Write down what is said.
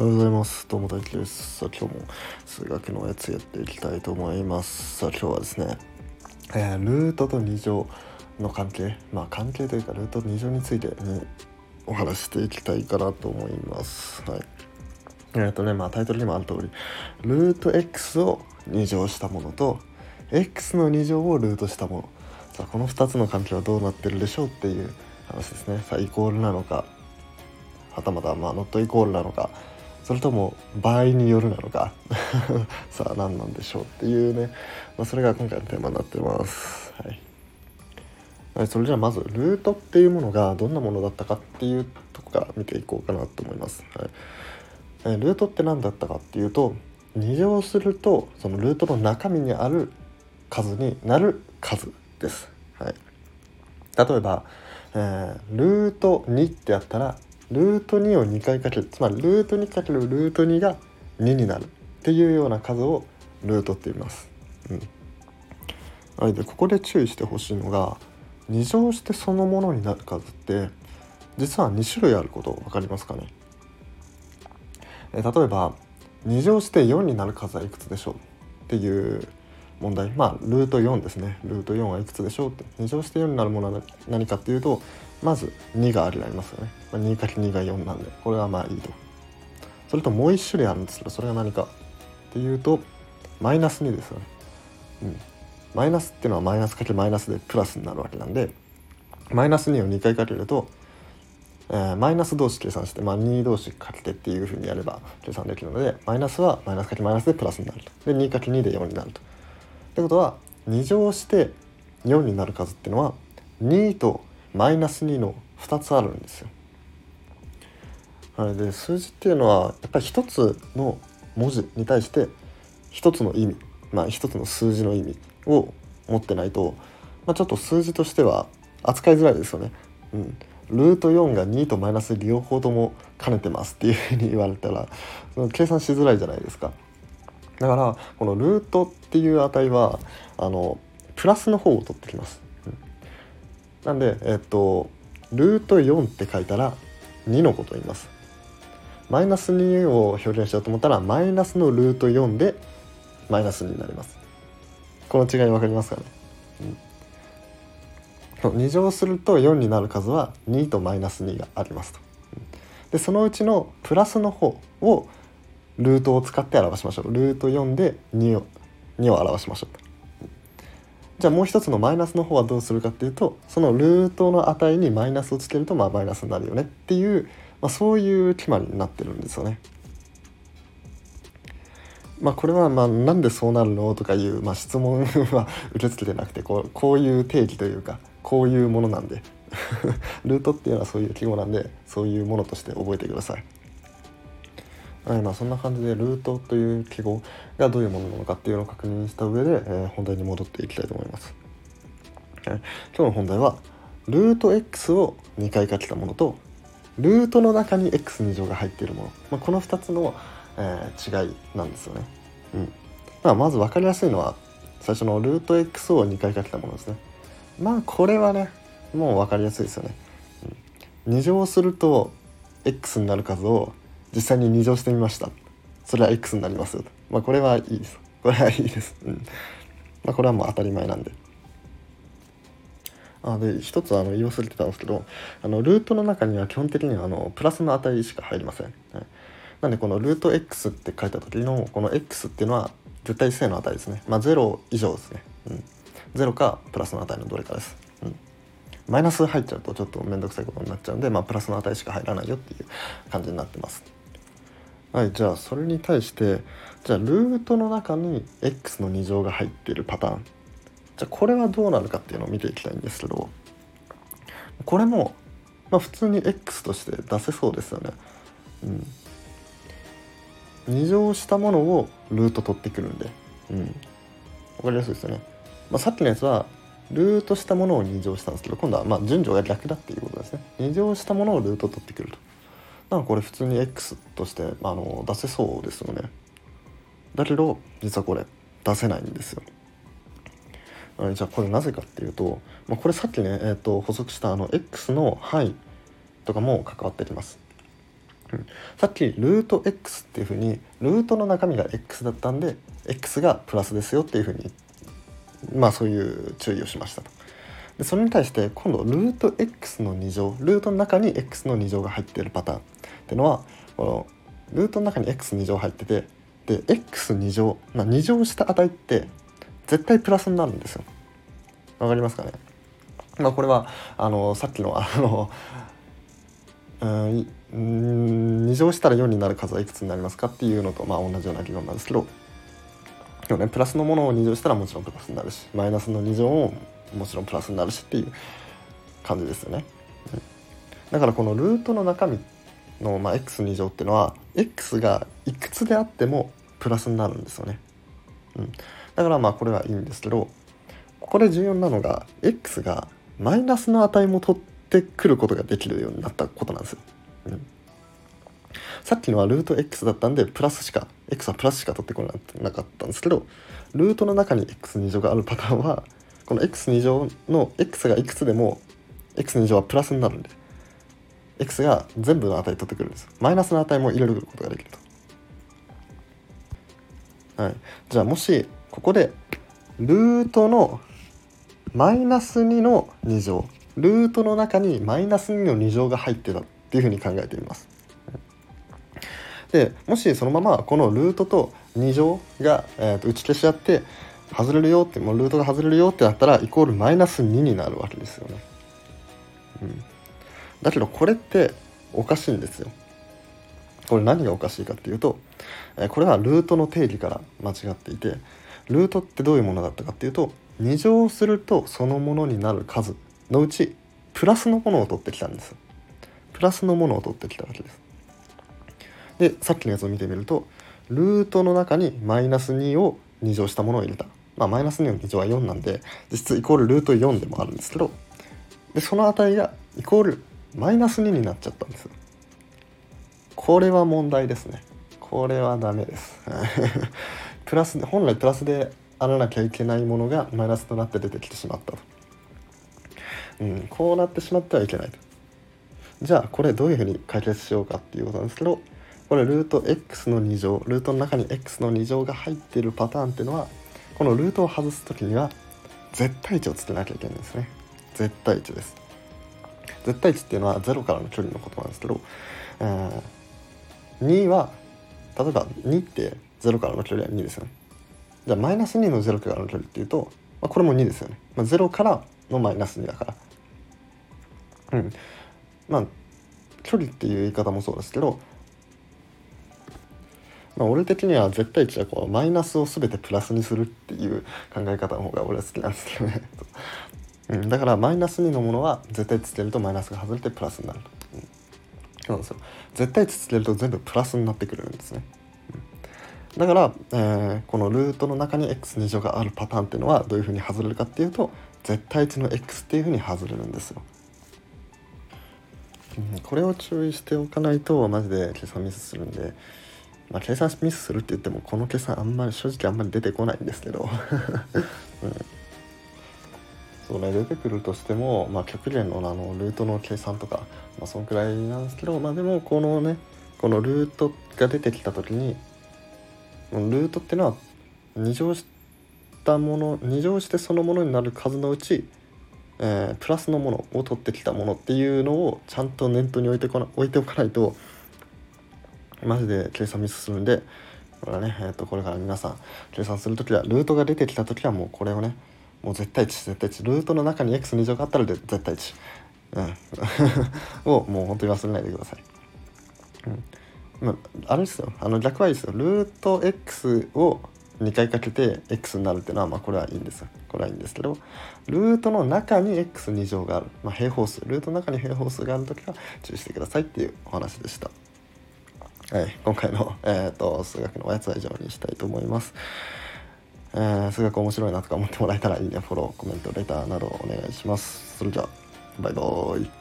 おはようございます。どうも大輝です。さあ今日も数学のやつやっていきたいと思います。さあ今日はですね、えールートと2乗の関係、まあ関係というかルート2乗について、ね、お話していきたいかなと思います。はい。えっ、とね、まあタイトルにもある通り、ルート x を2乗したものと、x の2乗をルートしたもの。さあこの2つの関係はどうなってるでしょうっていう話ですね。さあイコールなのか、はたまたまあノットイコールなのか、それとも場合によるなのか さあ何なんでしょうっていうね、まあ、それが今回のテーマになってます。はいはい、それじゃあまずルートっていうものがどんなものだったかっていうとこから見ていこうかなと思います。はいえールートって何だったかっていうと2乗するとそのルートの中身にある数になる数です。はい、例えば、えールート2ってやったらルート2を2回かける。つまりルート2かけるルート2が2になるっていうような数をルートって言います。うん。はい、でここで注意してほしいのが2乗してそのものになる数って実は2種類あること分かりますかね？え例えば2乗して4になる数はいくつでしょうっていう問題。まあルート4ですね。ルート4はいくつでしょうって。2乗して4になるものは何かっていうとまず2がありますよね、まあ、2×2 が4なんでこれはまあいいと。それともう1種類あるんですけどそれが何かっていうとマイナス2ですよね、うん、マイナスっていうのはマイナスかけマイナスでプラスになるわけなんでマイナス2を2回かけるとえーマイナス同士計算して、まあ、2同士かけてっていうふうにやれば計算できるのでマイナスはマイナスかけマイナスでプラスになると。で 2×2 で4になると。ってことは2乗して4になる数っていうのは2とマイナス2の2つあるんですよ。はい、で数字っていうのはやっぱり1つの文字に対して1つの意味まあ1つの数字の意味を持ってないと、まあ、ちょっと数字としては扱いづらいですよね。うんルート4が2とマイナス両方とも兼ねてますっていうふうに言われたらその計算しづらいじゃないですか。だからこのルートっていう値はあのプラスの方を取ってきます。なんでえっとルート4って書いたら2のことを言います。マイナス2を表現しようと思ったらマイナスのルート4でマイナスになります。この違い分かりますかね、うん、2乗すると4になる数は2とマイナス2がありますと。でそのうちのプラスの方をルートを使って表しましょうルート4で2を ,2 を表しましょうじゃあもう一つのマイナスの方はどうするかっていうとそのルートの値にマイナスをつけるとまあマイナスになるよねっていう、まあ、そういう決まりになってるんですよね。まあこれはまあなんでそうなるのとかいう、まあ、質問は 受け付けてなくてこうこういう定義というかこういうものなんで ルートっていうのはそういう記号なんでそういうものとして覚えてください。はいまあ、そんな感じでルートという記号がどういうものなのかっていうのを確認した上で、えー本題に戻っていきたいと思います。はい今日の本題はルート x を2回かけたものとルートの中に x2 乗が入っているもの、まあ、この2つの、えー違いなんですよね。うんまあ、まず分かりやすいのは最初のルート x を2回かけたものですね。まあこれはねもう分かりやすいですよね。うん、2乗すると x になる数を実際に2乗してみました。それは x になりますよと。まあこれはいいです。これはいいです。うん。まあこれはもう当たり前なんで。あで一つあの言い忘れてたんですけどあのルートの中には基本的にはあのプラスの値しか入りません、はい、なんでこのルート x って書いた時のこの x っていうのは絶対正の値ですねまあ0以上ですね、うん、0かプラスの値のどれかです、マイナス入っちゃうとちょっと面倒くさいことになっちゃうんで、まあ、プラスの値しか入らないよっていう感じになってますはいじゃあそれに対してじゃあルートの中に x の2乗が入っているパターンじゃあこれはどうなるかっていうのを見ていきたいんですけどこれも、まあ、普通に x として出せそうですよね。うん。2乗したものをルート取ってくるんで、うん。わかりやすいですよね。まあ、さっきのやつはルートしたものを2乗したんですけど今度はま順序が逆だっていうことですね。2乗したものをルート取ってくると。なんかこれ普通に x としてあの出せそうですよね。だけど実はこれ出せないんですよ。じゃあこれなぜかっていうと、まあ、これさっきね、えー、と補足したあの x の範囲とかも関わってきます。うん、さっきルート x っていうふうにルートの中身が x だったんで x がプラスですよっていうふうにまあそういう注意をしましたと。でそれに対して今度ルート x の2乗ルートの中に x の2乗が入っているパターンっていうのはこのルートの中に x2 乗入っててで x2 乗、まあ、2乗した値って絶対プラスになるんですよ。わかりますかね？まあこれはあのさっきのあの うん2乗したら4になる数はいくつになりますかっていうのとまあ同じような議論なんですけどでもねプラスのものを2乗したらもちろんプラスになるしマイナスの2乗ももちろんプラスになるしっていう感じですよね。だからこのルートの中身の、まあ、x2 乗っていうのは x がいくつであってもプラスになるんですよね。うん、だからまあこれはいいんですけどここで重要なのが x がマイナスの値も取ってくることができるようになったことなんですよ。うん、さっきのはルート x だったんでプラスしか x はプラスしか取ってこなかったんですけどルートの中に x2 乗があるパターンはこの x2 乗の x がいくつでも x2 乗はプラスになるんで x が全部の値取ってくるんですマイナスの値も入れることができると、はい、じゃあもしここでルートのマイナス2の2乗ルートの中にマイナス2の2乗が入ってたっていうふうに考えてみます。でもしそのままこのルートと2乗が、えー、と打ち消し合って外れるよってもうルートが外れるよってなったらイコールマイナス2になるわけですよね。うん、だけどこれっておかしいんですよ。これ何がおかしいかっていうと、えこれはルートの定義から間違っていてルートってどういうものだったかっていうと2乗するとそのものになる数のうちプラスのものを取ってきたんです。プラスのものを取ってきたわけです。でさっきのやつを見てみるとルートの中にマイナス2を2乗したものを入れた。まあ、マイナス2の2乗は4なんで実質イコールルート4でもあるんですけどでその値がイコールマイナス2になっちゃったんです。これは問題ですね。これはダメです。プラスで本来プラスであらなきゃいけないものがマイナスとなって出てきてしまったと、うん、こうなってしまってはいけないと。じゃあこれどういうふうに解決しようかっていうことなんですけどこれルート x の2乗ルートの中に x の2乗が入っているパターンっていうのはこのルートを外す時には絶対値をつけなきゃいけないんですね。絶対値です。絶対値っていうのは0からの距離のことなんですけど、えー、2は例えば2って0からの距離は2ですよね。じゃあマイナス2の0からの距離っていうと、まあ、これも2ですよね、まあ、0からのマイナス2だから。うん。まあ距離っていう言い方もそうですけどまあ、俺的には絶対値はこうマイナスを全てプラスにするっていう考え方の方が俺は好きなんですけどね、うん、だからマイナス2のものは絶対つけるとマイナスが外れてプラスになると、うん、そう。なんですよ絶対値つけると全部プラスになってくるんですね、うん、だから、えー、このルートの中に x2 乗があるパターンっていうのはどういうふうに外れるかっていうと絶対値の x っていうふうに外れるんですよ。これを注意しておかないとマジで計算ミスするんでまあ、計算ミスするって言ってもこの計算あんまり正直あんまり出てこないんですけど、うん、そうね出てくるとしても、まあ、極限のあのルートの計算とか、まあ、そんくらいなんですけど、まあ、でもこのねこのルートが出てきた時にルートってのは2乗したもの2乗してそのものになる数のうち、えー、プラスのものを取ってきたものっていうのをちゃんと念頭に置いてこな置いておかないとマジで計算ミスするんでこれはね、えー、とこれから皆さん計算する時はルートが出てきた時はもうこれをねもう絶対値絶対値。ルートの中に x2 乗があったら絶対値、うん、をもう本当に忘れないでください。うん。まあ、あれですよ。あの逆はいいですよ。ルート x を2回かけて x になるっていうのはまあこれはいいんですよ。これはいいんですけどルートの中に x2 乗がある、まあ、平方数。ルートの中に平方数がある時は注意してくださいっていうお話でした。はい、今回の、えーと、数学のおやつは以上にしたいと思います。えー、数学面白いなとか思ってもらえたらいいね、フォロー、コメント、レターなどお願いします。それじゃあ、バイバーイ。